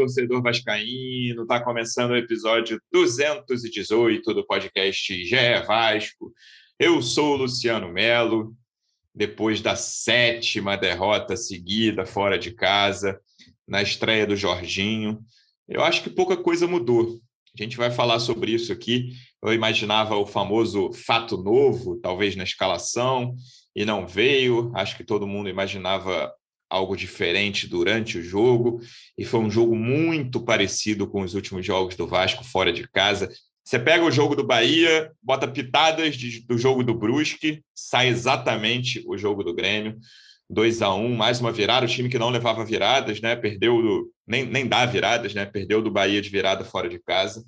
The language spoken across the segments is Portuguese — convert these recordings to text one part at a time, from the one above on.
torcedor vascaíno. Está começando o episódio 218 do podcast GE Vasco. Eu sou o Luciano Melo. Depois da sétima derrota seguida fora de casa, na estreia do Jorginho, eu acho que pouca coisa mudou. A gente vai falar sobre isso aqui. Eu imaginava o famoso fato novo, talvez na escalação, e não veio. Acho que todo mundo imaginava algo diferente durante o jogo, e foi um jogo muito parecido com os últimos jogos do Vasco fora de casa. Você pega o jogo do Bahia, bota pitadas de, do jogo do Brusque, sai exatamente o jogo do Grêmio. 2 a 1 mais uma virada, o time que não levava viradas, né? Perdeu do, nem, nem dá viradas, né? Perdeu do Bahia de virada fora de casa.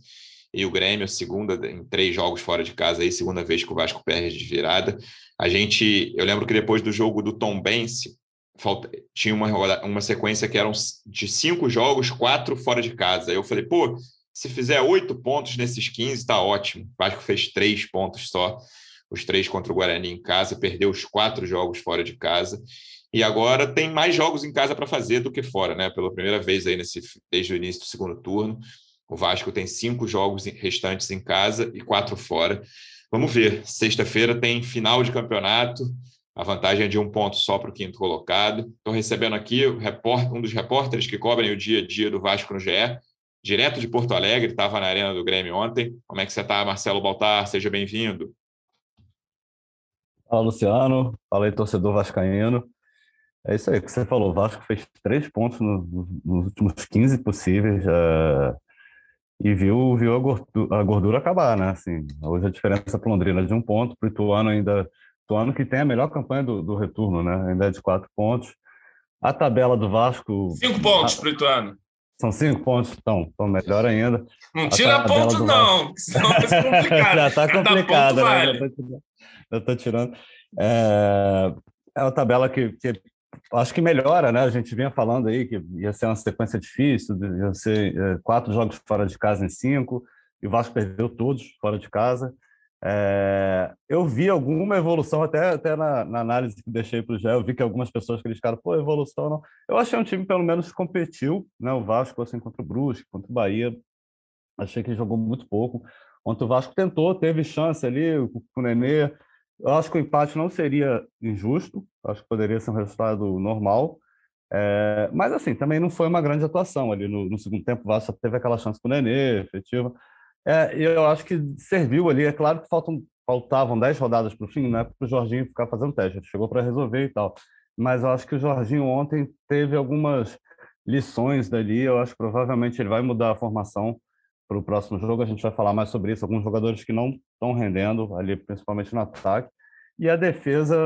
E o Grêmio, segunda em três jogos fora de casa, aí, segunda vez que o Vasco perde de virada. A gente, eu lembro que depois do jogo do Tom Bense, falta, tinha uma, uma sequência que eram de cinco jogos, quatro fora de casa. Aí eu falei, pô, se fizer oito pontos nesses 15, está ótimo. O Vasco fez três pontos só, os três contra o Guarani em casa, perdeu os quatro jogos fora de casa. E agora tem mais jogos em casa para fazer do que fora, né? Pela primeira vez aí nesse, desde o início do segundo turno. O Vasco tem cinco jogos restantes em casa e quatro fora. Vamos ver. Sexta-feira tem final de campeonato. A vantagem é de um ponto só para o quinto colocado. Estou recebendo aqui um dos repórteres que cobrem o dia a dia do Vasco no GE, direto de Porto Alegre, estava na Arena do Grêmio ontem. Como é que você está, Marcelo Baltar? Seja bem-vindo. Fala, Luciano. Fala aí, torcedor vascaíno. É isso aí que você falou. O Vasco fez três pontos nos, nos últimos 15 possíveis uh, e viu, viu a, gordura, a gordura acabar, né? Assim, hoje a diferença para Londrina é de um ponto, para o Ituano ainda ano que tem a melhor campanha do, do retorno, né? Ainda é de quatro pontos. A tabela do Vasco. Cinco pontos para o Ituano. São cinco pontos, então, então melhor ainda. Não tira ponto, não, senão vai ser complicado. Já está complicado, né? Vale. Já estou tirando. É, é uma tabela que, que acho que melhora, né? A gente vinha falando aí que ia ser uma sequência difícil, ia ser é, quatro jogos fora de casa em cinco, e o Vasco perdeu todos fora de casa. É, eu vi alguma evolução, até, até na, na análise que deixei para o Gé, eu vi que algumas pessoas criticaram, pô, evolução não. Eu achei um time, pelo menos, competiu, né? O Vasco, assim, contra o Brusque, contra o Bahia, achei que jogou muito pouco. Ontem o Vasco tentou, teve chance ali com o Nenê. Eu acho que o empate não seria injusto, acho que poderia ser um resultado normal. É, mas, assim, também não foi uma grande atuação ali no, no segundo tempo. O Vasco teve aquela chance com o Nenê, efetiva. É, eu acho que serviu ali. É claro que faltam, faltavam 10 rodadas para o fim, né? Para o Jorginho ficar fazendo teste. Ele chegou para resolver e tal. Mas eu acho que o Jorginho ontem teve algumas lições dali. Eu acho que provavelmente ele vai mudar a formação para o próximo jogo. A gente vai falar mais sobre isso. Alguns jogadores que não estão rendendo ali, principalmente no ataque. E a defesa,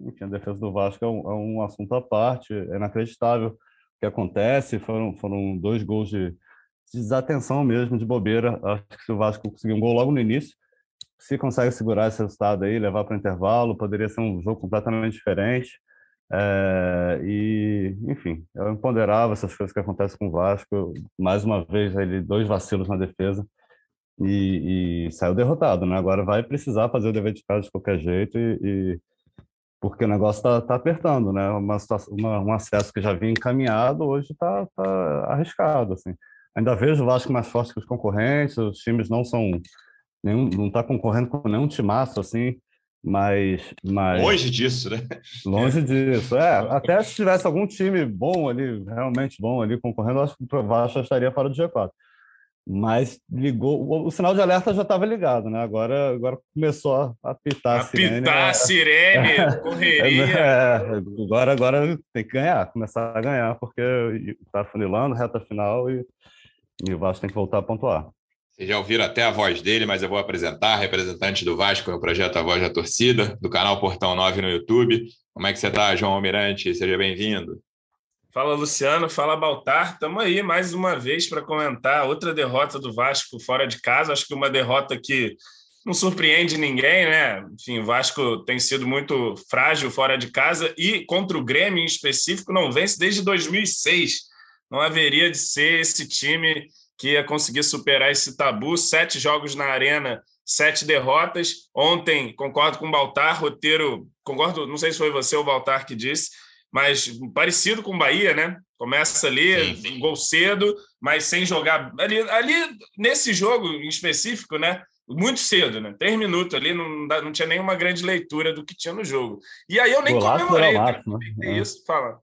enfim, a defesa do Vasco é um, é um assunto à parte. É inacreditável o que acontece. Foram, foram dois gols de desatenção mesmo, de bobeira. Acho que se o Vasco conseguir um gol logo no início, se consegue segurar esse resultado aí, levar para o intervalo, poderia ser um jogo completamente diferente. É, e, enfim, eu imponderável essas coisas que acontecem com o Vasco. Mais uma vez, ele dois vacilos na defesa e, e, saiu derrotado, né? Agora vai precisar fazer o dever de casa de qualquer jeito e, e porque o negócio está tá apertando, né? Uma, uma, um acesso que já vinha encaminhado hoje está tá arriscado, assim. Ainda vejo o Vasco mais forte que os concorrentes, os times não são. Nenhum, não está concorrendo com nenhum timaço assim, mas, mas. Longe disso, né? Longe disso. É, até se tivesse algum time bom ali, realmente bom ali, concorrendo, acho que o Vasco estaria fora do G4. Mas ligou, o, o sinal de alerta já estava ligado, né? Agora, agora começou a apitar a sirene. Apitar a sirene, é, correria. É, agora, agora tem que ganhar, começar a ganhar, porque está funilando, reta final e e o Vasco tem que voltar a pontuar. Vocês já ouviram até a voz dele, mas eu vou apresentar, representante do Vasco no projeto A Voz da Torcida, do canal Portão 9 no YouTube. Como é que você está, João Almirante? Seja bem-vindo. Fala, Luciano. Fala, Baltar. Estamos aí mais uma vez para comentar outra derrota do Vasco fora de casa. Acho que uma derrota que não surpreende ninguém, né? Enfim, o Vasco tem sido muito frágil fora de casa e contra o Grêmio em específico não vence desde 2006 não haveria de ser esse time que ia conseguir superar esse tabu. Sete jogos na arena, sete derrotas. Ontem, concordo com o Baltar, roteiro, concordo, não sei se foi você ou o Baltar que disse, mas parecido com o Bahia, né? Começa ali, Sim. gol cedo, mas sem jogar. Ali, ali, nesse jogo em específico, né? Muito cedo, né? Três minutos ali, não, não tinha nenhuma grande leitura do que tinha no jogo. E aí eu nem Golaço comemorei. Mato, né? É isso, fala.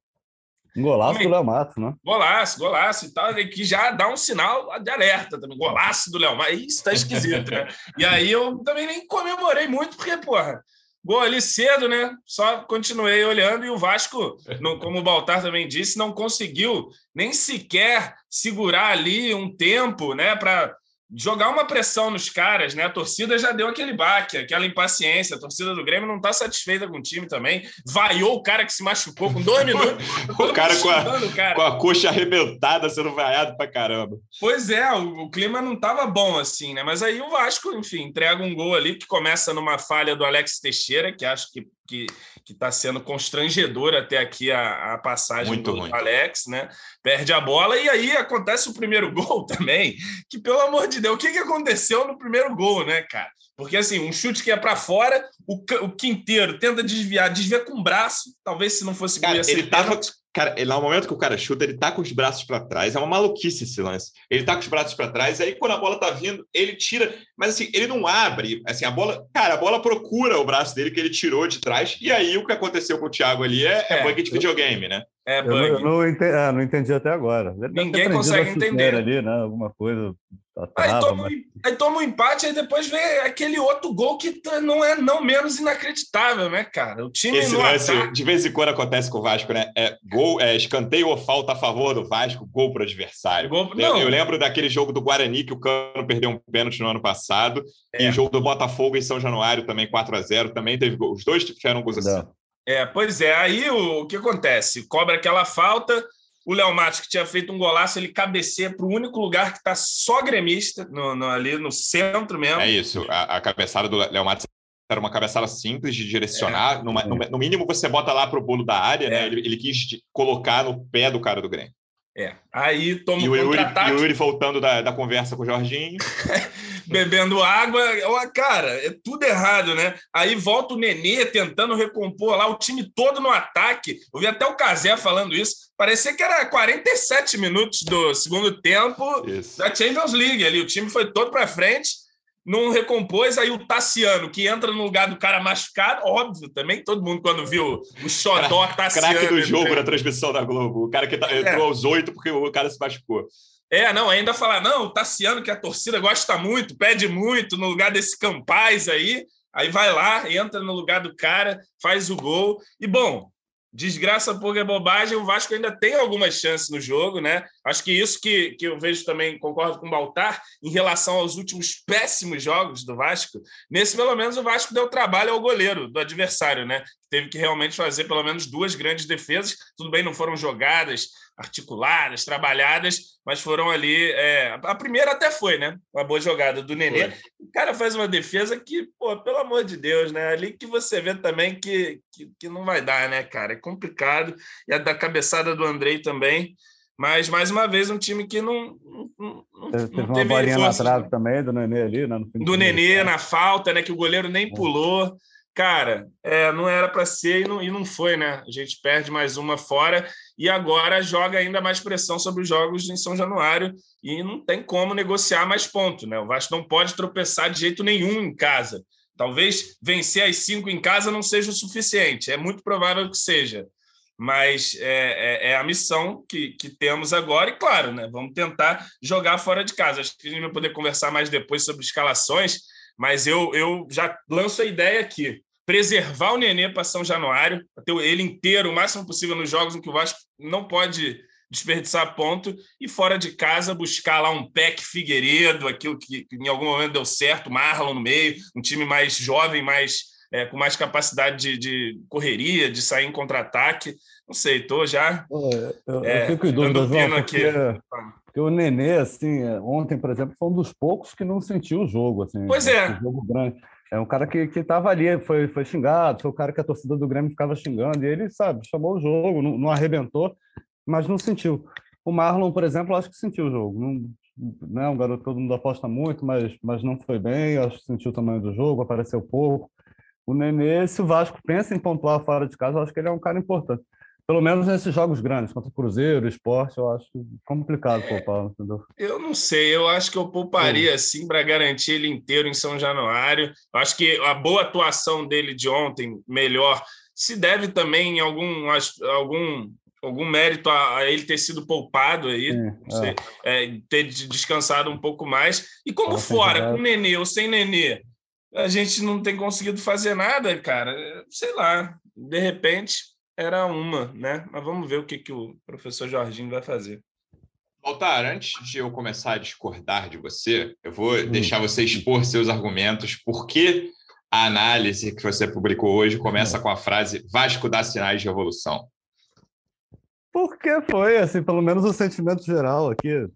Um golaço do Léo Matos, né? Golaço, golaço e tal, que já dá um sinal de alerta também. Golaço do Léo Matos. Isso tá esquisito, né? E aí eu também nem comemorei muito, porque, porra, gol ali cedo, né? Só continuei olhando e o Vasco, como o Baltar também disse, não conseguiu nem sequer segurar ali um tempo, né? Para jogar uma pressão nos caras, né? A torcida já deu aquele baque, aquela impaciência. A torcida do Grêmio não está satisfeita com o time também. Vaiou o cara que se machucou com dois minutos. o cara com, a, cara com a coxa arrebentada sendo vaiado pra caramba. Pois é, o, o, clima não estava bom assim, né? Mas aí o Vasco, enfim, entrega um gol ali que começa numa falha do Alex Teixeira, que acho que que está sendo constrangedor até aqui a, a passagem Muito do ruim. Alex, né? Perde a bola e aí acontece o primeiro gol também. Que pelo amor de Deus, o que, que aconteceu no primeiro gol, né, cara? Porque assim, um chute que é para fora, o, o Quinteiro tenta desviar, desvia com o braço. Talvez se não fosse cara, ele tava, Cara, ele, no momento que o cara chuta, ele tá com os braços para trás. É uma maluquice esse lance. Ele tá com os braços para trás, aí quando a bola tá vindo, ele tira. Mas assim, ele não abre. Assim, a bola. Cara, a bola procura o braço dele que ele tirou de trás. E aí o que aconteceu com o Thiago ali é, é, é bug de videogame, né? É bug. Eu não, não, entendi, ah, não entendi até agora. Ninguém consegue entender. Ali, né? Alguma coisa aí, toma, mas... aí toma um empate, aí depois vem aquele outro gol que não é não menos inacreditável, né, cara? O time Esse lance, ataque... de vez em quando acontece com o Vasco, né? É gol, é escanteio ou falta a favor do Vasco, gol para o adversário. Gol... Eu, eu, lembro daquele jogo do Guarani que o Cano perdeu um pênalti no ano passado, é. e o jogo do Botafogo em São Januário também 4 a 0 também teve gol. Os dois tiveram gols assim. É, pois é. Aí o, o que acontece? Cobra aquela falta, o Léo Matos, que tinha feito um golaço, ele cabeceia para o único lugar que está só gremista, no, no, ali no centro mesmo. É isso. A, a cabeçada do Léo Matos era uma cabeçada simples de direcionar. É. Numa, no, no, mínimo, você bota lá para o bolo da área, né? é. né? Ele, ele, quis colocar no pé do cara do Grêmio. É. Aí toma e o Yuri, e o Yuri voltando da, da conversa com o Jorginho. Bebendo água. Cara, é tudo errado, né? Aí volta o Nenê tentando recompor lá, o time todo no ataque. Eu vi até o Casé falando isso. Parecia que era 47 minutos do segundo tempo isso. da Champions League ali. O time foi todo para frente não recompôs, aí o Tassiano, que entra no lugar do cara machucado, óbvio também, todo mundo quando viu o xodó Tassiano... Craque do jogo na transmissão da Globo, o cara que tá, é. entrou aos oito porque o cara se machucou. É, não, ainda falar, não, o Tassiano, que a torcida gosta muito, pede muito, no lugar desse Campaz aí, aí vai lá, entra no lugar do cara, faz o gol, e bom, desgraça porque é bobagem, o Vasco ainda tem algumas chances no jogo, né? Acho que isso que, que eu vejo também, concordo com o Baltar, em relação aos últimos péssimos jogos do Vasco, nesse pelo menos o Vasco deu trabalho ao goleiro do adversário, né? Teve que realmente fazer pelo menos duas grandes defesas, tudo bem, não foram jogadas articuladas, trabalhadas, mas foram ali. É... a primeira até foi, né? Uma boa jogada do Nenê. Foi. O cara faz uma defesa que, pô, pelo amor de Deus, né? Ali que você vê também que, que, que não vai dar, né, cara? É complicado. E a da cabeçada do Andrei também. Mas, mais uma vez, um time que não, não, não teve, não teve uma bolinha na trave também do Nenê ali, né? do Nenê na falta, né? Que o goleiro nem é. pulou cara, é, não era para ser e não, e não foi, né? A gente perde mais uma fora e agora joga ainda mais pressão sobre os jogos em São Januário e não tem como negociar mais ponto, né? O Vasco não pode tropeçar de jeito nenhum em casa. Talvez vencer as cinco em casa não seja o suficiente, é muito provável que seja. Mas é, é, é a missão que, que temos agora, e claro, né? Vamos tentar jogar fora de casa. Acho que a gente vai poder conversar mais depois sobre escalações, mas eu, eu já lanço a ideia aqui preservar o Nenê para São Januário, ter ele inteiro o máximo possível nos jogos em que o Vasco não pode desperdiçar ponto e fora de casa buscar lá um Peck Figueiredo, aquilo que, que em algum momento deu certo, Marlon no meio, um time mais jovem, mais é, com mais capacidade de, de, correria, de sair em contra-ataque. Não sei, estou já. Eu, é, eu fico em dúvida, João, porque, porque, o Nenê, assim, ontem, por exemplo, foi um dos poucos que não sentiu o jogo. Assim, pois é. jogo grande. É um cara que estava ali, foi, foi xingado, foi o cara que a torcida do Grêmio ficava xingando, e ele, sabe, chamou o jogo, não, não arrebentou, mas não sentiu. O Marlon, por exemplo, acho que sentiu o jogo. Não, não é um garoto que todo mundo aposta muito, mas, mas não foi bem, acho que sentiu o tamanho do jogo, apareceu pouco. O Nenê, se o Vasco pensa em pontuar fora de casa, acho que ele é um cara importante. Pelo menos nesses jogos grandes, contra o Cruzeiro, Esporte, eu acho complicado é, poupar, entendeu? Eu não sei, eu acho que eu pouparia sim para garantir ele inteiro em São Januário. Eu acho que a boa atuação dele de ontem, melhor, se deve também em algum, algum algum mérito a, ele ter sido poupado aí, é. É, ter descansado um pouco mais. E como fora, com Nenê ou sem Nenê, a gente não tem conseguido fazer nada, cara. Sei lá, de repente era uma, né? Mas vamos ver o que, que o professor Jorginho vai fazer. Altar, antes de eu começar a discordar de você, eu vou hum. deixar você expor seus argumentos, porque a análise que você publicou hoje começa hum. com a frase Vasco dá sinais de evolução. Porque foi, assim, pelo menos o sentimento geral aqui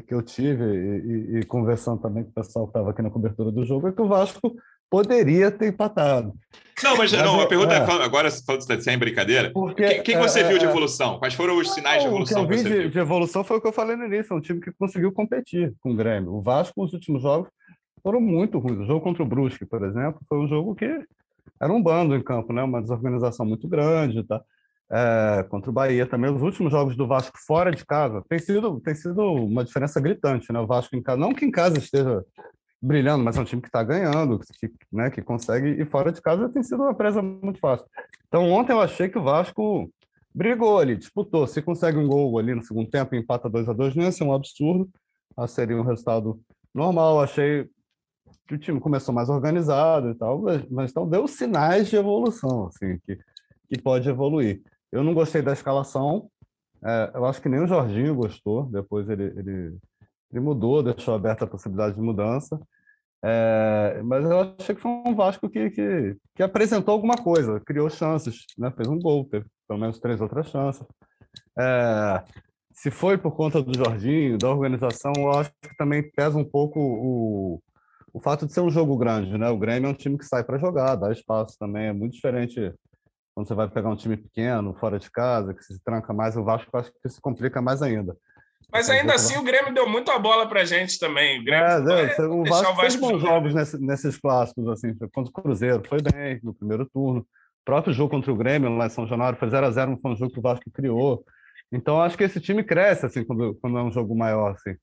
que eu tive e, e, e conversando também com o pessoal que estava aqui na cobertura do jogo, é que o Vasco poderia ter empatado. Não, mas, mas não, a pergunta é, é agora, falando sem brincadeira, o que, que, você é, viu de é, evolução? Quais foram os sinais de evolução o que eu vi de, de, evolução foi o que eu falei no início, é um time que conseguiu competir com o Grêmio. O Vasco, nos últimos jogos, foram muito ruins. O jogo contra o Brusque, por exemplo, foi um jogo que era um bando em campo, né? uma desorganização muito grande, tá? é, contra o Bahia também. Os últimos jogos do Vasco fora de casa tem sido, tem sido uma diferença gritante, né? O Vasco em casa, não que em casa esteja brilhando, mas é um time que está ganhando, que, né, que consegue e fora de casa tem sido uma presa muito fácil. Então ontem eu achei que o Vasco brigou ali, disputou. Se consegue um gol ali no segundo tempo, empata 2 a 2 não ia ser um absurdo, seria um resultado normal. Achei que o time começou mais organizado e tal, mas, mas então deu sinais de evolução, assim, que, que pode evoluir. Eu não gostei da escalação. É, eu acho que nem o Jorginho gostou. Depois ele, ele, ele mudou, deixou aberta a possibilidade de mudança. É, mas eu achei que foi um Vasco que, que, que, apresentou alguma coisa, criou chances, né? fez um gol, teve pelo menos três outras chances. É, se foi por conta do Jorginho, da organização, eu acho que também pesa um pouco o, o fato de ser um jogo grande. Né? O Grêmio é um time que sai para jogar, dá espaço também, é muito diferente quando você vai pegar um time pequeno, fora de casa, que se tranca mais, o Vasco acho que se complica mais ainda. Mas ainda assim o Grêmio deu muita bola para a gente também. O, Grêmio, é, é, o Vasco, fez bons jogos nesse, nesses clássicos, assim, contra o Cruzeiro, foi bem no primeiro turno. O próprio jogo contra o Grêmio lá em São Januário foi 0 a 0 não foi um jogo que o Vasco criou. Então acho que esse time cresce assim quando, quando é um jogo maior assim.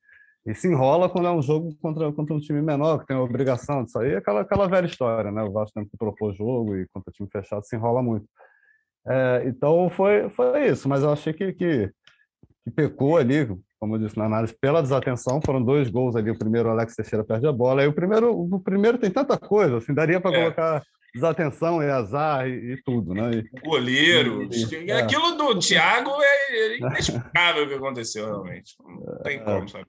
E se enrola quando é um jogo contra, contra um time menor, que tem a obrigação de sair, aquela, aquela velha história, né? O Vasco tem que propor jogo e contra time fechado se enrola muito. É, então foi, foi isso, mas eu achei que, que, que, pecou ali, como eu disse na análise, pela desatenção. Foram dois gols ali. O primeiro, o Alex Teixeira perde a bola. Aí o primeiro, o primeiro tem tanta coisa, assim, daria para é. colocar desatenção e azar e, e tudo, né? E, o goleiro. E, é. Aquilo do Thiago é, é inexplicável o que aconteceu, realmente. Não tem como saber.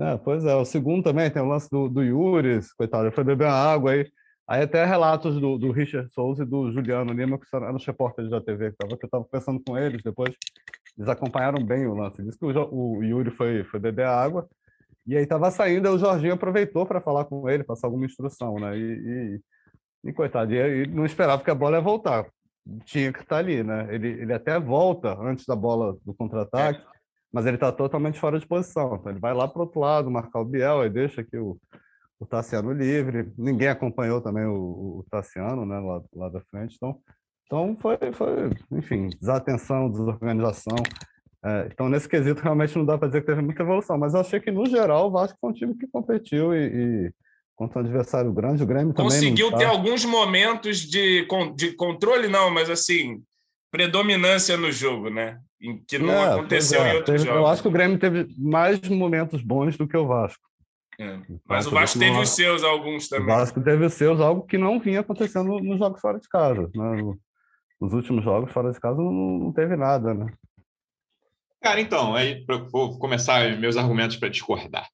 É, pois é, o segundo também tem o lance do, do Yuri, coitado, ele foi beber água aí. Aí até relatos do, do Richard Souza e do Juliano Lima, que eram os repórteres da TV, que eu estava conversando com eles depois, eles acompanharam bem o lance. Diz que o, o Yuri foi, foi beber água, e aí estava saindo, aí o Jorginho aproveitou para falar com ele, passar alguma instrução, né? E, e, e coitado, e, não esperava que a bola ia voltar. Tinha que estar tá ali, né? Ele, ele até volta antes da bola do contra-ataque, é. mas ele está totalmente fora de posição. Então ele vai lá para o outro lado, marcar o Biel, aí deixa que o, o Tassiano livre. Ninguém acompanhou também o, o Tassiano, né, lá, lá da frente. Então, então foi, foi, enfim, desatenção, desorganização. É, então, nesse quesito, realmente não dá para dizer que teve muita evolução, mas eu achei que, no geral, o Vasco foi um time que competiu e, e contra um adversário grande, o Grêmio também. Conseguiu ter alguns momentos de, de controle, não, mas assim, predominância no jogo, né? Em que não é, aconteceu é, em outros jogos. Eu acho que o Grêmio teve mais momentos bons do que o Vasco. É. Mas o Vasco teve os seus alguns também. O Vasco teve os seus, algo que não vinha acontecendo nos jogos fora de casa. Né? Nos últimos jogos fora de casa não, não teve nada, né? Cara, então, aí vou começar meus argumentos para discordar.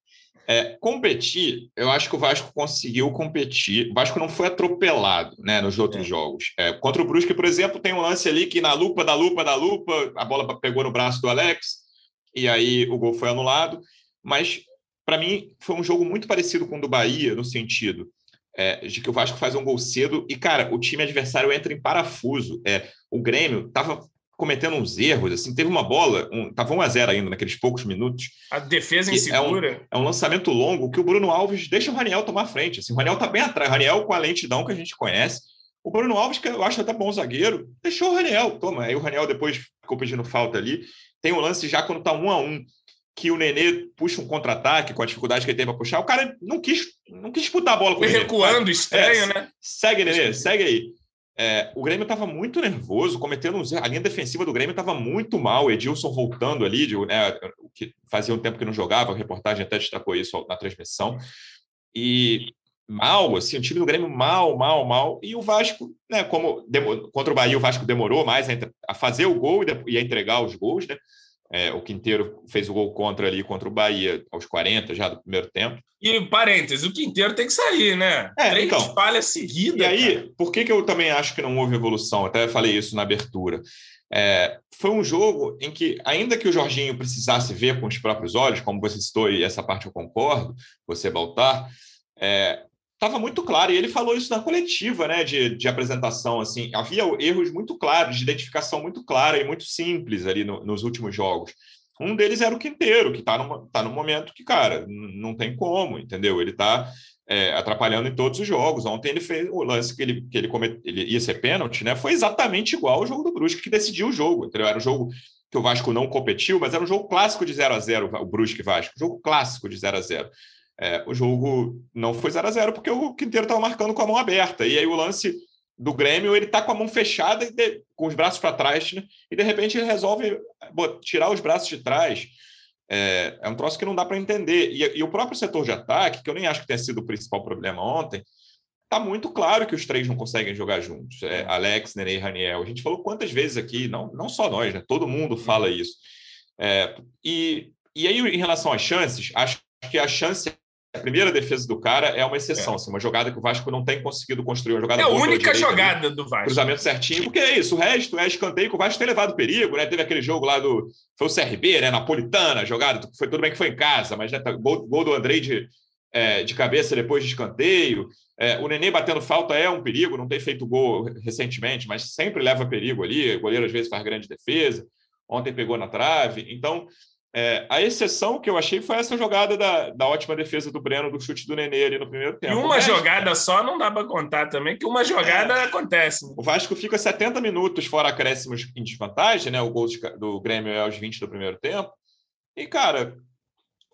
É, competir, eu acho que o Vasco conseguiu competir. O Vasco não foi atropelado né, nos outros é. jogos. É, contra o Brusque, por exemplo, tem um lance ali que na lupa, da lupa, da lupa, a bola pegou no braço do Alex e aí o gol foi anulado. Mas para mim, foi um jogo muito parecido com o do Bahia, no sentido é, de que o Vasco faz um gol cedo e, cara, o time adversário entra em parafuso. É, o Grêmio estava cometendo uns erros, assim, teve uma bola, um, tava 1 a 0 ainda naqueles poucos minutos. A defesa insegura. É um, é um lançamento longo que o Bruno Alves deixa o Raniel tomar frente. Assim, o Raniel tá bem atrás. O Raniel com a lentidão que a gente conhece, O Bruno Alves, que eu acho até bom zagueiro, deixou o Raniel. Toma, aí o Raniel depois ficou pedindo falta ali. Tem um lance já quando tá um a um, que o Nenê puxa um contra-ataque com a dificuldade que ele teve para puxar. O cara não quis, não quis disputar a bola com Foi ele. recuando, estranho, é, né? Segue, Nenê, segue aí. É, o Grêmio estava muito nervoso, cometendo uns A linha defensiva do Grêmio estava muito mal. Edilson voltando ali, de, né, que fazia um tempo que não jogava, a reportagem até destacou isso na transmissão. E mal, assim, o time do Grêmio mal, mal, mal. E o Vasco, né, como contra o Bahia, o Vasco demorou mais a, a fazer o gol e, a entregar os gols, né? É, o Quinteiro fez o gol contra ali contra o Bahia aos 40 já do primeiro tempo. E parênteses, o Quinteiro tem que sair, né? É, Três então, falhas seguidas. E aí, cara. por que, que eu também acho que não houve evolução? Até falei isso na abertura. É, foi um jogo em que, ainda que o Jorginho precisasse ver com os próprios olhos, como você citou, e essa parte eu concordo, você, Baltar, é, estava muito claro, e ele falou isso na coletiva né, de, de apresentação. assim Havia erros muito claros, de identificação muito clara e muito simples ali no, nos últimos jogos. Um deles era o Quinteiro, que está tá num momento que, cara, não tem como, entendeu? Ele está é, atrapalhando em todos os jogos. Ontem ele fez o lance que ele, que ele, comet, ele ia ser pênalti, né? Foi exatamente igual ao jogo do Brusque, que decidiu o jogo. Entendeu? Era um jogo que o Vasco não competiu, mas era um jogo clássico de 0 a 0 o Brusque Vasco. Jogo clássico de 0 a 0 é, o jogo não foi 0 a 0 porque o Quinteiro estava marcando com a mão aberta. E aí o lance do Grêmio, ele está com a mão fechada, e de, com os braços para trás, né? e de repente ele resolve tirar os braços de trás. É, é um troço que não dá para entender. E, e, o próprio setor de ataque, que eu nem acho que tenha sido o principal problema ontem, está muito claro que os três não conseguem jogar juntos. É, Alex, Nenê e Raniel. A gente falou quantas vezes aqui, não, não só nós, né? todo mundo fala isso. É, e, e aí, em relação às chances, acho que a chance a primeira defesa do cara é uma exceção, é. Assim, uma jogada que o Vasco não tem conseguido construir, uma jogada É a única jogada ali, do Vasco. Cruzamento certinho, porque é isso, o resto é escanteio que o Vasco tem levado perigo, né? Teve aquele jogo lá do. Foi o CRB, né? Napolitana, jogada, foi tudo bem que foi em casa, mas né, tá, gol, gol do Andrei de, é, de cabeça depois de escanteio. É, o Nenê batendo falta é um perigo, não tem feito gol recentemente, mas sempre leva perigo ali. O goleiro às vezes faz grande defesa. Ontem pegou na trave. Então, é, a exceção que eu achei foi essa jogada da, da ótima defesa do Breno, do chute do Nenê ali no primeiro tempo. E uma Vasco, jogada só não dá para contar também, que uma jogada é, acontece. O Vasco fica 70 minutos fora acréscimos em desvantagem, né? O gol do Grêmio é aos 20 do primeiro tempo. E, cara,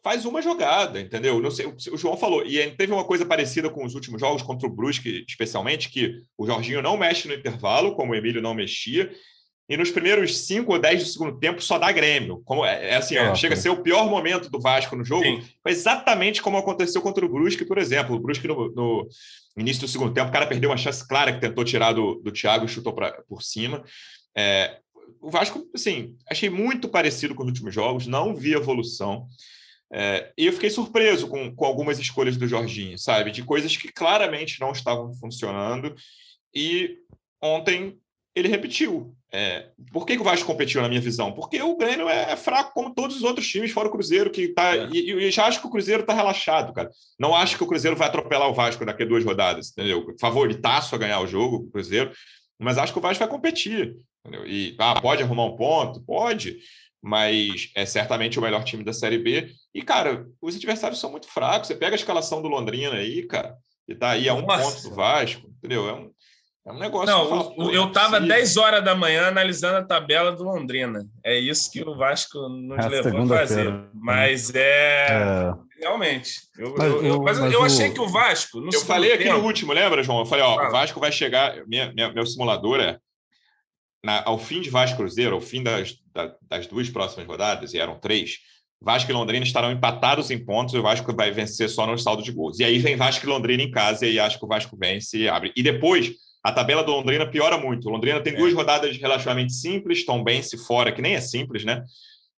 faz uma jogada, entendeu? Não sei, o João falou, e teve uma coisa parecida com os últimos jogos, contra o Brusque, especialmente, que o Jorginho não mexe no intervalo, como o Emílio não mexia, e nos primeiros 5 ou 10 do segundo tempo só dá Grêmio. Como, é, é assim, é, chega a ser o pior momento do Vasco no jogo. Sim. Foi exatamente como aconteceu contra o Brusque, por exemplo. O Brusque, no, no, início do segundo tempo, o cara perdeu uma chance clara que tentou tirar do, do Thiago e chutou pra, por cima. É, o Vasco, assim, achei muito parecido com os últimos jogos, não vi evolução. É, e eu fiquei surpreso com, com algumas escolhas do Jorginho, sabe? De coisas que claramente não estavam funcionando. E ontem ele repetiu. É, por que, que, o Vasco competiu, na minha visão? Porque o Grêmio é, é fraco como todos os outros times, fora o Cruzeiro, que tá. É. E, e, já acho que o Cruzeiro está relaxado, cara. Não acho que o Cruzeiro vai atropelar o Vasco daqui a duas rodadas, entendeu? Favoritaço a ganhar o jogo, o Cruzeiro, mas acho que o Vasco vai competir. Entendeu? E ah, pode arrumar um ponto? Pode, mas é certamente o melhor time da Série B. E, cara, os adversários são muito fracos. Você pega a escalação do Londrina aí, cara, e tá aí a um Nossa. ponto do Vasco, entendeu? É um, é um negócio. Não, eu, eu estava 10 horas da manhã analisando a tabela do Londrina. É isso que o Vasco nos é levou a fazer. Né? Mas é. é... Realmente. Eu, mas eu, eu, mas, mas eu achei que o Vasco. eu falei aqui tempo... no último, lembra, João? Eu falei, ó, ah. o Vasco vai chegar. Minha, minha, meu simulador é. Na, ao fim de Vasco Cruzeiro, ao fim das, das duas próximas rodadas, e eram três, Vasco e Londrina estarão empatados em pontos e o Vasco vai vencer só no saldo de gols. E aí vem Vasco e Londrina em casa e acho que o Vasco vence e abre. E depois a tabela do Londrina piora muito. O Londrina tem é. duas rodadas relativamente simples, Tom Bense fora, que nem é simples, né?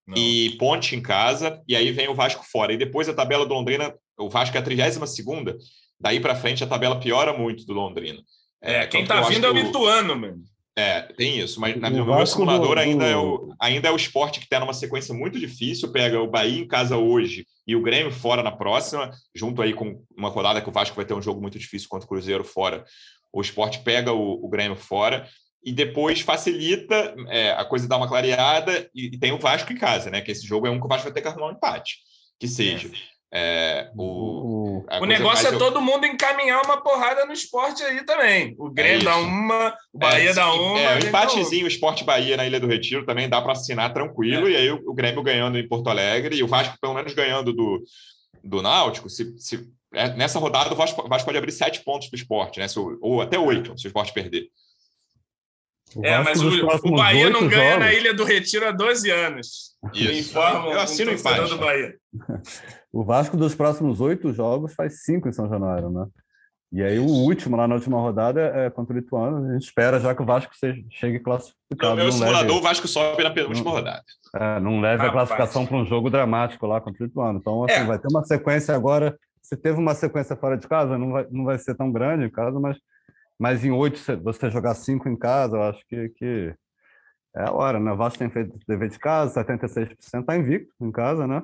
Não. E Ponte em casa, e aí vem o Vasco fora. E depois a tabela do Londrina, o Vasco é a 32 segunda, daí para frente a tabela piora muito do Londrina. É, é quem tá vindo é o Lituano, mano. É, tem isso, mas na, no meu simulador do... ainda, é o, ainda é o esporte que está numa sequência muito difícil. Pega o Bahia em casa hoje e o Grêmio fora na próxima, junto aí com uma rodada que o Vasco vai ter um jogo muito difícil contra o Cruzeiro fora o esporte pega o, o Grêmio fora e depois facilita é, a coisa dar uma clareada e, e, tem o Vasco em casa, né? Que esse jogo é um que o Vasco vai ter que arrumar um empate, que seja. É, o, o negócio é todo mundo encaminhar uma porrada no esporte aí também. O Grêmio é dá uma, o Bahia é, dá uma. É, um empatezinho, o Esporte Bahia na Ilha do Retiro também dá para assinar tranquilo. É. E aí o, o, Grêmio ganhando em Porto Alegre e o Vasco, pelo menos, ganhando do, do Náutico. Se, se, é, nessa rodada, o Vasco, o Vasco pode abrir sete pontos para o esporte, né? Se, ou até oito, se o esporte perder. É, mas o, o Bahia não ganha jogos. na Ilha do Retiro há 12 anos. Isso. eu assino em paz. Do Bahia. o Vasco dos próximos oito jogos faz cinco em São Januário, né? E aí o último, lá na última rodada, é contra o Ituano. A gente espera já que o Vasco chegue classificado. No meu simulador, leve... o Vasco sobe na penúltima não, rodada. É, não leve ah, a classificação para um jogo dramático lá contra o Ituano. Então, assim, é. vai ter uma sequência agora. Se teve uma sequência fora de casa, não vai, não vai ser tão grande em casa, mas mas em oito, você jogar cinco em casa, eu acho que, que é a hora, né? O Vasco tem feito dever de casa, 76% está invicto em casa, né?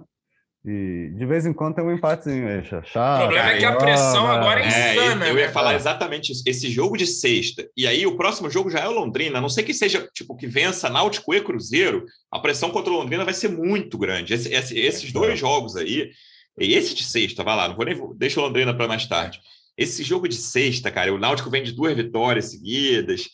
E de vez em quando tem um empatezinho aí, chato. O problema é que a pressão agora é, é insana. É, eu ia né, falar exatamente isso. Esse jogo de sexta, e aí o próximo jogo já é o Londrina, a não sei que seja tipo que vença Náutico e Cruzeiro, a pressão contra o Londrina vai ser muito grande. Esse, esse, esses dois jogos aí, esse de sexta, vai lá, não vou nem. Deixa o Londrina para mais tarde. Esse jogo de sexta, cara, o Náutico vem de duas vitórias seguidas.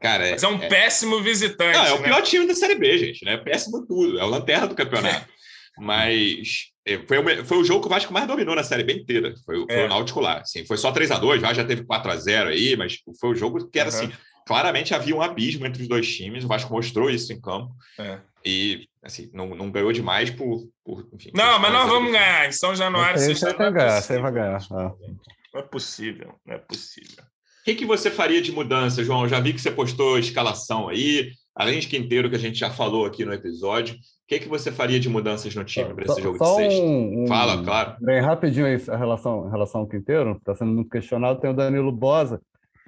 Cara, Mas é um é... péssimo visitante. Não, é o né? pior time da Série B, gente, né? Péssimo tudo. É o lanterna do campeonato. Mas é, foi o, foi o jogo que o Vasco mais dominou na Série B inteira. Foi, foi é. o Náutico lá. Assim, foi só 3 a 2 já, já teve 4 a 0 aí, mas foi o jogo que era uhum. assim. Claramente havia um abismo entre os dois times. O Vasco mostrou isso em campo. É. E assim, não, não ganhou demais por. por enfim, não, mas nós vamos ganhar. Em São Januário, você vai ganhar. Você vai ganhar. Não é possível, não é possível. O que, que você faria de mudança, João? Eu já vi que você postou escalação aí, além de Quinteiro, que a gente já falou aqui no episódio. O que, que você faria de mudanças no time para esse jogo de sexta? Um, Fala, claro. Bem rapidinho aí, a relação, a relação ao Quinteiro, está sendo muito questionado, tem o Danilo Bosa,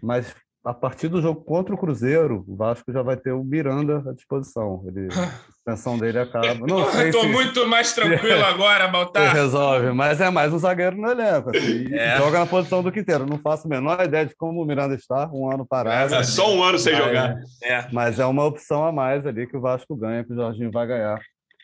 mas a partir do jogo contra o Cruzeiro, o Vasco já vai ter o Miranda à disposição. Ele, a suspensão dele acaba. Não Estou se... muito mais tranquilo agora, Baltar. Resolve, mas é mais um zagueiro no elenco. Assim, é. Joga na posição do Quinteiro. Não faço a menor ideia de como o Miranda está, um ano parado. É, só um ano sem mas, jogar. É. Mas é uma opção a mais ali que o Vasco ganha, que o Jorginho vai ganhar.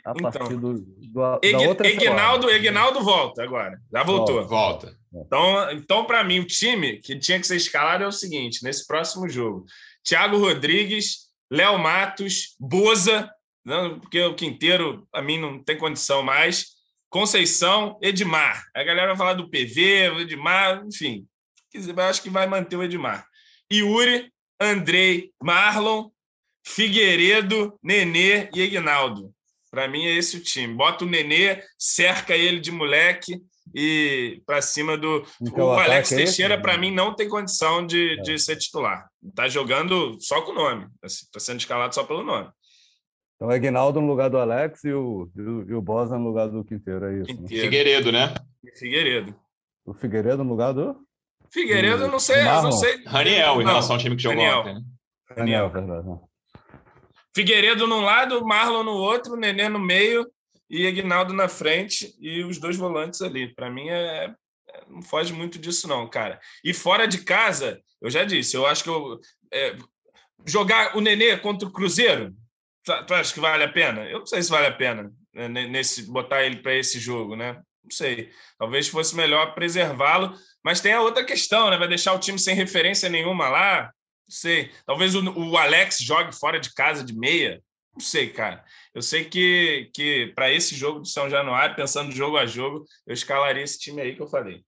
A então, partir do, do Eg, da outra Egnaldo, Egnaldo volta agora. Já voltou. Volta. Então, então para mim, o time que tinha que ser escalado é o seguinte: nesse próximo jogo, Thiago Rodrigues, Léo Matos, Boza, não, porque o Quinteiro, a mim, não tem condição mais. Conceição, Edmar. A galera vai falar do PV, o Edmar, enfim. Eu acho que vai manter o Edmar. Yuri, Andrei, Marlon, Figueiredo, Nenê e Ignaldo. Para mim é esse o time. Bota o Nenê, cerca ele de moleque e para cima do. Então, o Alex é Teixeira, para mim, não tem condição de, é. de ser titular. Está jogando só com o nome. Está assim, sendo escalado só pelo nome. Então é Guinaldo no lugar do Alex e o, e o, e o Bosa no lugar do Quinteiro, é isso? Né? Quinteiro. Figueiredo, né? Figueiredo. O Figueiredo no lugar do? Figueiredo, não sei, eu não sei. Raniel, em relação ao time que jogou Raniel. ontem. Né? Raniel, verdade. Figueiredo num lado, Marlon no outro, Nenê no meio e Aguinaldo na frente e os dois volantes ali. Para mim é, é, não foge muito disso não, cara. E fora de casa, eu já disse, eu acho que eu, é, jogar o Nenê contra o Cruzeiro, tu, tu acha que vale a pena? Eu não sei se vale a pena né, nesse botar ele para esse jogo, né? Não sei. Talvez fosse melhor preservá-lo, mas tem a outra questão, né? Vai deixar o time sem referência nenhuma lá. Não sei. Talvez o, o Alex jogue fora de casa de meia. Não sei, cara. Eu sei que, que para esse jogo de São Januário, pensando jogo a jogo, eu escalaria esse time aí que eu falei.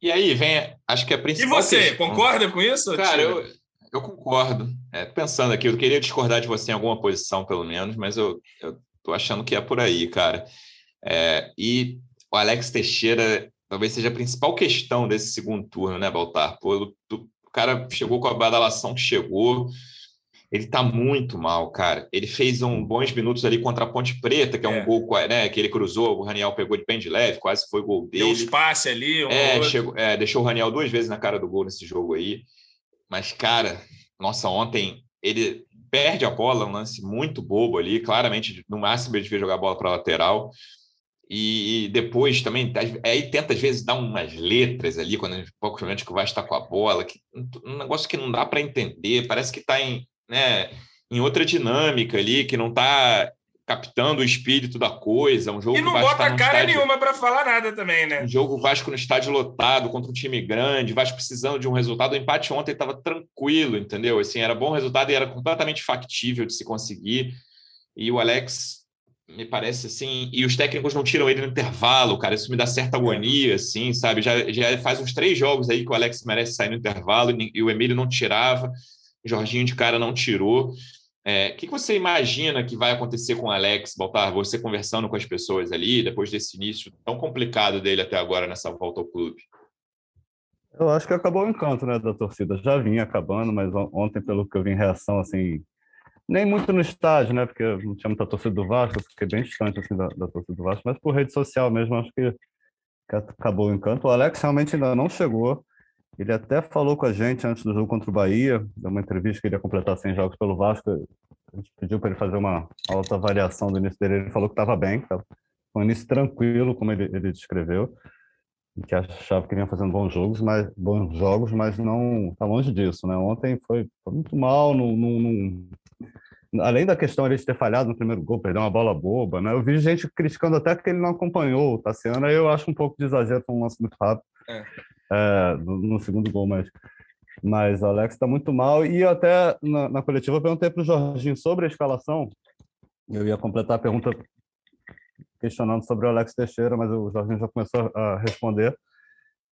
E aí, vem, acho que a principal. E você, questão... concorda com isso? Cara, eu, eu concordo. É, pensando aqui, eu queria discordar de você em alguma posição, pelo menos, mas eu, eu tô achando que é por aí, cara. É, e o Alex Teixeira talvez seja a principal questão desse segundo turno, né, Baltar? Pô, cara chegou com a badalação que chegou. Ele tá muito mal, cara. Ele fez um bons minutos ali contra a Ponte Preta, que é, é. um gol né, que ele cruzou, o Raniel pegou de bem de leve, quase foi gol dele. Deu um espaço ali. Um é, chegou, é, deixou o Raniel duas vezes na cara do gol nesse jogo aí. Mas, cara, nossa, ontem ele perde a bola, um lance muito bobo ali. Claramente, no máximo, ele devia jogar a bola para lateral. E depois também, aí tenta às vezes dar umas letras ali, quando pouco que o Vasco está com a bola, que, um negócio que não dá para entender, parece que está em, né, em outra dinâmica ali, que não está captando o espírito da coisa. Um jogo e não bota cara estádio, nenhuma para falar nada também, né? Um jogo Vasco no estádio lotado contra um time grande, Vasco precisando de um resultado. O empate ontem estava tranquilo, entendeu? Assim, era bom resultado e era completamente factível de se conseguir. E o Alex me parece assim, e os técnicos não tiram ele no intervalo, cara. Isso me dá certa agonia, assim, sabe? Já, já faz uns três jogos aí que o Alex merece sair no intervalo e, e o Emílio não tirava, o Jorginho de cara não tirou. É, o que, que você imagina que vai acontecer com o Alex, Baltar? Você conversando com as pessoas ali, depois desse início tão complicado dele até agora nessa volta ao clube? Eu acho que acabou o encanto né, da torcida. Já vinha acabando, mas ontem, pelo que eu vi em reação, assim, nem muito no estádio, né? Porque não tinha muita torcida do Vasco, eu fiquei bem distante assim, da, da torcida do Vasco, mas por rede social mesmo, acho que, que acabou o encanto. O Alex realmente ainda não chegou. Ele até falou com a gente antes do jogo contra o Bahia, deu uma entrevista que ele ia completar 100 jogos pelo Vasco. A gente pediu para ele fazer uma avaliação do início dele. Ele falou que estava bem, que foi um início tranquilo, como ele, ele descreveu, que achava que vinha fazendo bons jogos, mas bons jogos, mas não está longe disso, né? Ontem foi, foi muito mal, não, não, não além da questão de ter falhado no primeiro gol, perder uma bola boba, né? Eu vi gente criticando até que ele não acompanhou o Tassiano, aí eu acho um pouco de exagero, foi um lance muito rápido é. É, no, no, segundo gol, mas, mas o Alex está muito mal. E até na, na coletiva eu perguntei para o Jorginho sobre a escalação, eu ia completar a pergunta questionando sobre o Alex Teixeira, mas o Jorginho já começou a responder.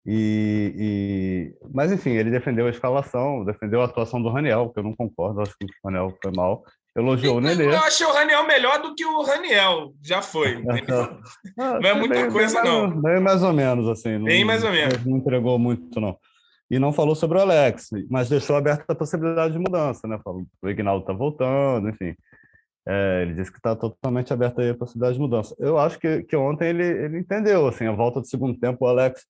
E, e, Mas, enfim, ele defendeu a escalação, defendeu a atuação do Raniel, que eu não concordo, acho que o Raniel foi mal. Elogiou o Nenê. Eu achei o Raniel melhor do que o Raniel, já foi. ah, não é muita bem, coisa, bem, não. Bem mais ou menos, assim. Bem não, mais ou menos. Não entregou muito, não. E não falou sobre o Alex, mas deixou aberta a possibilidade de mudança, né? Falou o Ignaldo está voltando, enfim. É, ele disse que está totalmente aberta a possibilidade de mudança. Eu acho que, que ontem ele, ele entendeu, assim, a volta do segundo tempo, o Alex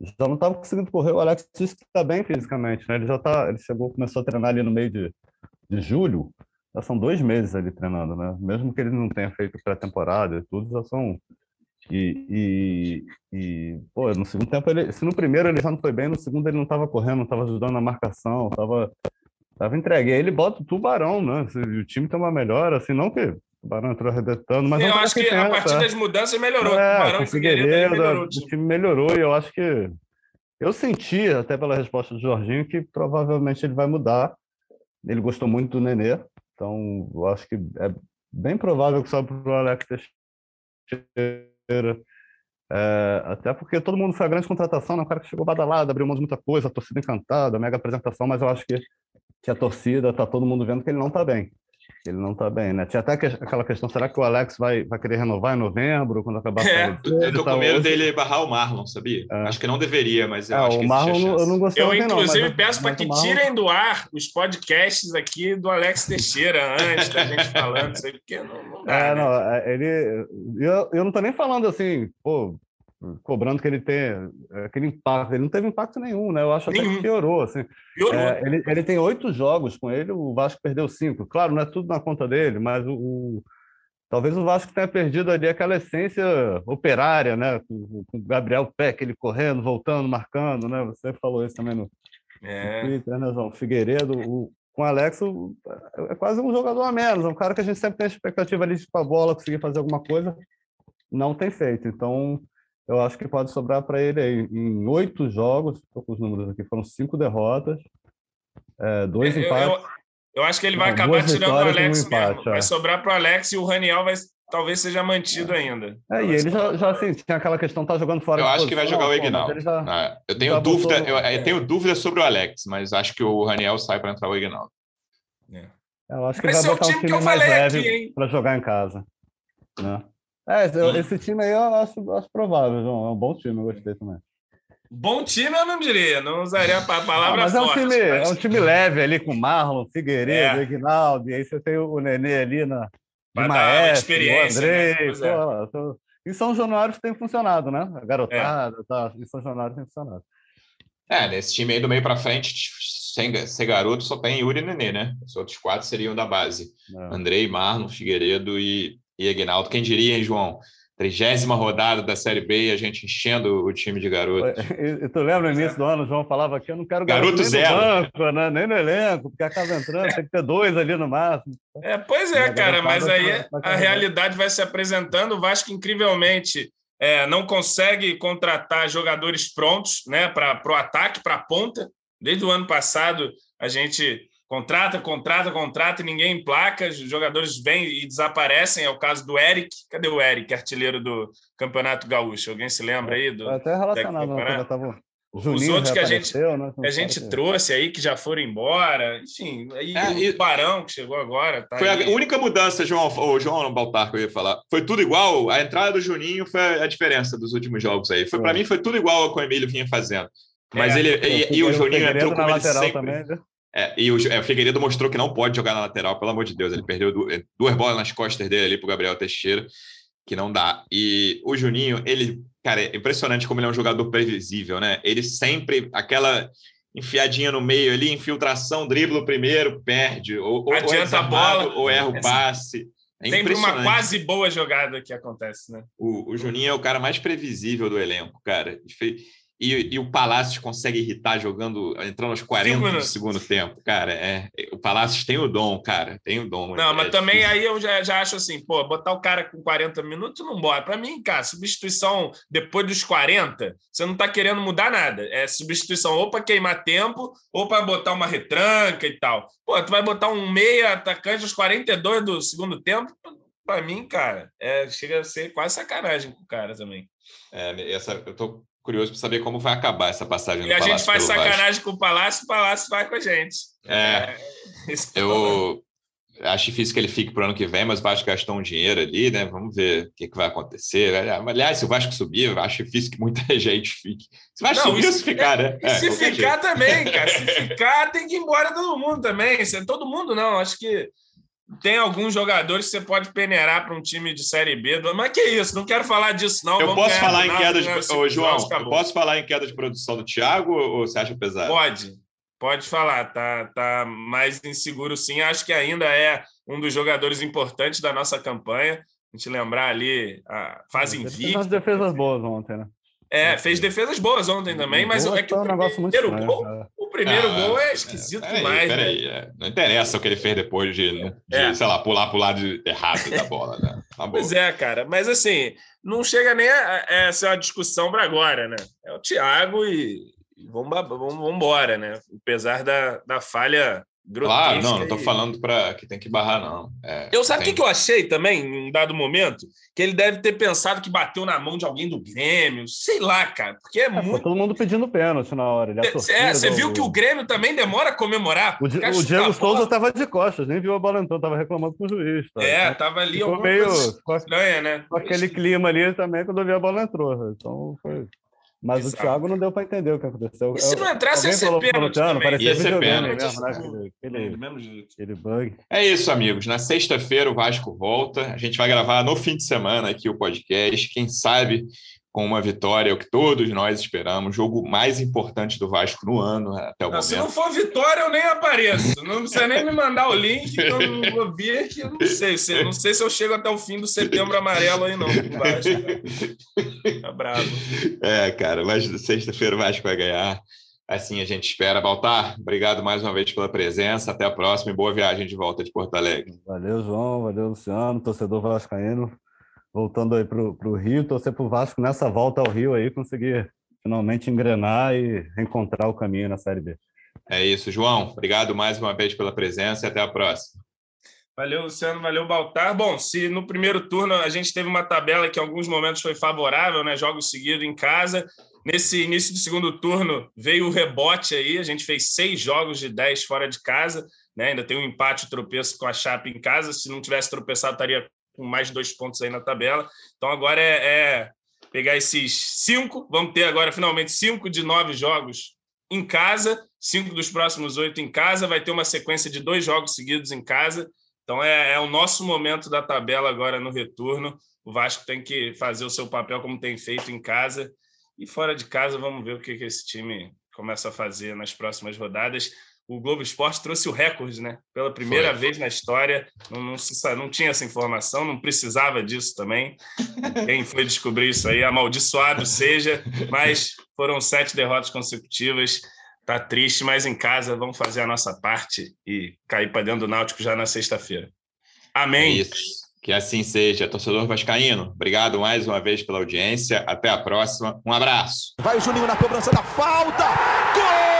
já não estava conseguindo correr. O Alex disse que está bem fisicamente, né? Ele já tá, ele chegou, começou a treinar ali no meio de, de julho. Já são dois meses ali treinando, né? Mesmo que ele não tenha feito pré-temporada e tudo, já são. E, e, e, pô, no segundo tempo, ele, se no primeiro ele já não foi bem, no segundo ele não estava correndo, não estava ajudando na marcação, estava tava entregue. Aí ele bota o tubarão, né? O time tem uma melhora, assim, não que o Tubarão entrou arrebentando, mas eu acho que, que a partir das mudanças melhorou. É, o Tubarão e Figueiredo, melhorou, o time melhorou e eu acho que eu senti, até pela resposta do Jorginho, que provavelmente ele vai mudar. Ele gostou muito do Nenê, então eu acho que é bem provável que sobe para o Alex Teixeira. É, até porque todo mundo foi a grande contratação, né? um cara que chegou badalado, abriu mão de muita coisa, a torcida encantada, mega apresentação, mas eu acho que, que a torcida, tá todo mundo vendo que ele não está bem. Ele não está bem, né? Tinha até aquela questão: será que o Alex vai, vai querer renovar em novembro, quando acabar é, a Eu tô com medo hoje? dele barrar o Marlon, sabia? É. Acho que não deveria, mas eu é, acho que o Marlon eu não gostei. Eu, inclusive, não, peço para que Marlon... tirem do ar os podcasts aqui do Alex Teixeira antes da gente falando isso aí, porque não, não dá. É, né? não, é, ele. Eu, eu não tô nem falando assim, pô, cobrando que ele tenha aquele impacto. Ele não teve impacto nenhum, né? Eu acho nenhum. até que piorou. Assim. Piorou. É, ele, ele tem oito jogos com ele, o Vasco perdeu cinco. Claro, não é tudo na conta dele, mas o, o talvez o Vasco tenha perdido ali aquela essência operária, né? Com, com o Gabriel Peck, ele correndo, voltando, marcando, né? Você falou isso também no, é. no Twitter, né, João? Figueiredo, o, com o Alex, é quase um jogador a menos, é um cara que a gente sempre tem a expectativa ali de ir para a bola, conseguir fazer alguma coisa, não tem feito. Então, eu acho que pode sobrar para ele aí. Em oito jogos, estou com os números aqui, foram cinco derrotas, é, dois eu, empates. Eu, eu, acho que ele vai não, acabar tirando o Alex um empate, mesmo. É. Vai sobrar para o Alex e o Raniel vai talvez seja mantido ainda. É, e ele já, já assim, tinha aquela questão, tá jogando fora Eu acho que vai jogar o Ignaldo. Já, ah, eu tenho dúvida, botou... eu, eu, tenho dúvida sobre o Alex, mas acho que o Raniel sai para entrar o Ignaldo. É. Eu acho que vai botar um time mais leve para jogar em casa. Né? É, esse time aí eu acho, acho provável, João. É um bom time, eu gostei também. Bom time eu não diria, não usaria a palavra ah, mas é um time, mas... é um time leve ali com Marlon, Figueiredo, é. E aí você tem o Nenê ali na de Maestro, o André, né? pô, tô... E São Januário tem funcionado, né? A garotada, é. tá, e São Januário tem funcionado. É, nesse time aí do meio para frente, sem ser garoto, só tem Yuri e Nenê, né? Os outros quatro seriam da base. É. Andrei, Marlon, Figueiredo e e Aguinaldo. Quem diria, hein, João? trigésima rodada da Série B e a gente enchendo o time de garotos. E, tu lembra no início do ano, o João falava que eu não quero garoto, garoto nem zero. no banco, né? nem no elenco, porque acaba entrando, tem que ter dois ali no máximo. É, pois é, cara, mas aí a realidade vai se apresentando. O Vasco, incrivelmente, é, não consegue contratar jogadores prontos né, para o ataque, para a ponta. Desde o ano passado, a gente contrata, contrata, contrata e ninguém emplaca. Os jogadores vêm e desaparecem. É o caso do Eric. Cadê o Eric, artilheiro do Campeonato Gaúcho? Alguém se lembra aí? Do, Até relacionado, né, tava... Juninho Os outros que a gente, né? que a gente trouxe aí, que já foram embora, enfim, aí é, o e... Barão, que chegou agora. Tá foi aí. a única mudança, João, o João Baltar, que eu ia falar. Foi tudo igual. A entrada do Juninho foi a diferença dos últimos jogos aí. Foi, Para mim, foi tudo igual ao que o Emílio vinha fazendo. Mas é, ele. E, e o Juninho entrou como ele sempre. Também, né? É, e o, é, o Figueiredo mostrou que não pode jogar na lateral, pelo amor de Deus. Ele perdeu duas, duas bolas nas costas dele ali pro Gabriel Teixeira, que não dá. E o Juninho, ele Cara, é impressionante como ele é um jogador previsível, né? Ele sempre, aquela enfiadinha no meio ali, infiltração, dribla o primeiro, perde. Ou, Adianta ou a bola. Ou erra o passe. É sempre uma quase boa jogada que acontece, né? O, o Juninho é o cara mais previsível do elenco, cara. E, e, o Palácio consegue irritar jogando, entrando aos 40 do segundo tempo. Cara, é, o Palácio tem o dom, cara. Tem o dom. Não, é, mas também difícil. aí eu já, já acho assim, pô, botar o cara com 40 minutos não bora. Para mim, cara, substituição depois dos 40, você não tá querendo mudar nada. É substituição ou para queimar tempo, ou para botar uma retranca e tal. Pô, tu vai botar um meia atacante aos 42 do segundo tempo, para mim, cara, é, chega a ser quase sacanagem com o cara também. É, essa, eu tô curioso para saber como vai acabar essa passagem. E a gente faz sacanagem Vasco. com o Palácio, o Palácio vai com a gente. É, é eu acho difícil que ele fique para o ano que vem, mas o Vasco gastou um dinheiro ali, né? Vamos ver o que, que vai acontecer. Aliás, se o Vasco subir, acho difícil que muita gente fique. Se o Vasco Não, subir, se ficar, né? E é, se ficar jeito. também, cara. Se ficar, tem que ir embora todo mundo também. Todo mundo não, acho que tem alguns jogadores que você pode peneirar para um time de Série B. Mas que isso, não quero falar disso, não. Eu Vamos posso falar em queda de. Ô, João, eu posso falar em queda de produção do Thiago ou você acha pesado? Pode, pode falar. Tá, tá mais inseguro, sim. Acho que ainda é um dos jogadores importantes da nossa campanha. A gente lembrar ali a fase invicta. As defesas boas ontem, né? É, fez defesas boas ontem também, mas é que o primeiro, gol, é. Primeiro ah, gol é esquisito é, demais. Peraí, né? é. Não interessa o que ele fez depois de, de é. sei lá, pular para o lado errado da bola, né? Tá pois é, cara. Mas assim, não chega nem a, a ser uma discussão para agora, né? É o Thiago e, e vamos embora, né? Apesar da, da falha Claro, não, não estou falando para que tem que barrar, não. É, eu sabe o tem... que, eu achei também, em um dado momento? Que ele deve ter pensado que bateu na mão de alguém do Grêmio, sei lá, cara, porque é, é muito. todo mundo pedindo pênalti na hora. Ele é, você viu que o Grêmio também demora a comemorar. O, o Diego Souza estava de costas, nem viu a bola entrando, estava reclamando com o juiz. Tá? É, estava ali Ficou meio estranha, né? Com aquele clima ali também quando eu vi a bola entrou. Então foi. Mas Exato. o Thiago não deu para entender o que aconteceu. E se não entrasse, ia ser pênalti Parecia videogame mesmo, né? Aquele bug. É isso, amigos. Na sexta-feira o Vasco volta. A gente vai gravar no fim de semana aqui o podcast. Quem sabe com uma vitória, o que todos nós esperamos, jogo mais importante do Vasco no ano até o não, momento. Se não for vitória, eu nem apareço. Não precisa nem me mandar o link, que eu não vou ver, que eu não sei. Se, não sei se eu chego até o fim do setembro amarelo aí, não, com Vasco. Tá bravo. É, cara, mas sexta-feira o Vasco vai ganhar. Assim a gente espera. Baltar, obrigado mais uma vez pela presença. Até a próxima e boa viagem de volta de Porto Alegre. Valeu, João. Valeu, Luciano, torcedor vascaíno voltando aí para o Rio, torcer para o Vasco nessa volta ao Rio aí conseguir finalmente engrenar e encontrar o caminho na Série B. É isso, João. Obrigado mais uma vez pela presença e até a próxima. Valeu, Luciano. Valeu, Baltar. Bom, se no primeiro turno a gente teve uma tabela que em alguns momentos foi favorável, né? Jogos seguidos em casa. Nesse início do segundo turno veio o rebote aí. A gente fez seis jogos de dez fora de casa. Né? Ainda tem um empate, o tropeço com a Chape em casa. Se não tivesse tropeçado, estaria com mais dois pontos aí na tabela. Então agora é, é pegar esses cinco, vamos ter agora finalmente cinco de nove jogos em casa, cinco dos próximos oito em casa, vai ter uma sequência de dois jogos seguidos em casa. Então é, é, o nosso momento da tabela agora no retorno. O Vasco tem que fazer o seu papel como tem feito em casa. E fora de casa, vamos ver o que, que esse time começa a fazer nas próximas rodadas. O Globo Esporte trouxe o recorde, né? Pela primeira Foi. vez na história, não, não, se, não, tinha essa informação, não precisava disso também. Quem foi descobrir isso aí, amaldiçoado seja, mas foram sete derrotas consecutivas. Tá triste, mas em casa vamos fazer a nossa parte e cair para dentro do Náutico já na sexta-feira. Amém. É isso. Que assim seja. Torcedor Vascaíno, obrigado mais uma vez pela audiência. Até a próxima. Um abraço. Vai o Juninho na cobrança da falta. Gol!